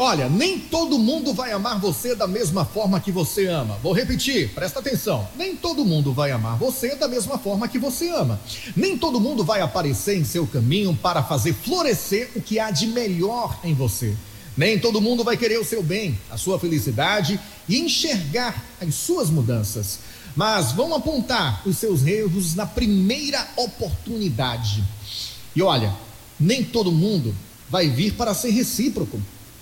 Olha, nem todo mundo vai amar você da mesma forma que você ama. Vou repetir, presta atenção. Nem todo mundo vai amar você da mesma forma que você ama. Nem todo mundo vai aparecer em seu caminho para fazer florescer o que há de melhor em você. Nem todo mundo vai querer o seu bem, a sua felicidade e enxergar as suas mudanças. Mas vão apontar os seus erros na primeira oportunidade. E olha, nem todo mundo vai vir para ser recíproco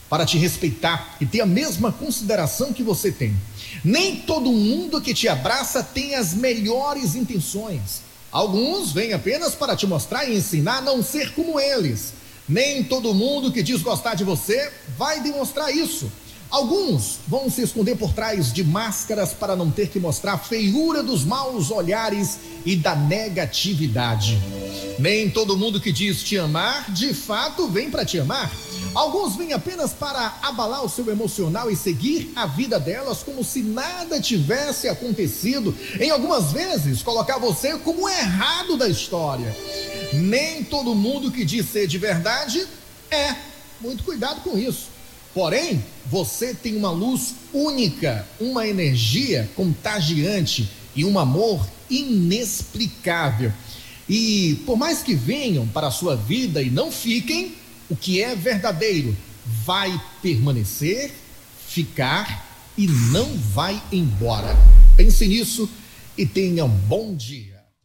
para te respeitar e ter a mesma consideração que você tem. Nem todo mundo que te abraça tem as melhores intenções. Alguns vêm apenas para te mostrar e ensinar a não ser como eles. Nem todo mundo que diz gostar de você vai demonstrar isso. Alguns vão se esconder por trás de máscaras para não ter que mostrar a feiura dos maus olhares e da negatividade. Nem todo mundo que diz te amar, de fato vem para te amar. Alguns vêm apenas para abalar o seu emocional e seguir a vida delas como se nada tivesse acontecido. Em algumas vezes, colocar você como errado da história. Nem todo mundo que diz ser de verdade é. Muito cuidado com isso. Porém, você tem uma luz única, uma energia contagiante e um amor inexplicável. E por mais que venham para a sua vida e não fiquem, o que é verdadeiro vai permanecer, ficar e não vai embora. Pense nisso e tenha um bom dia.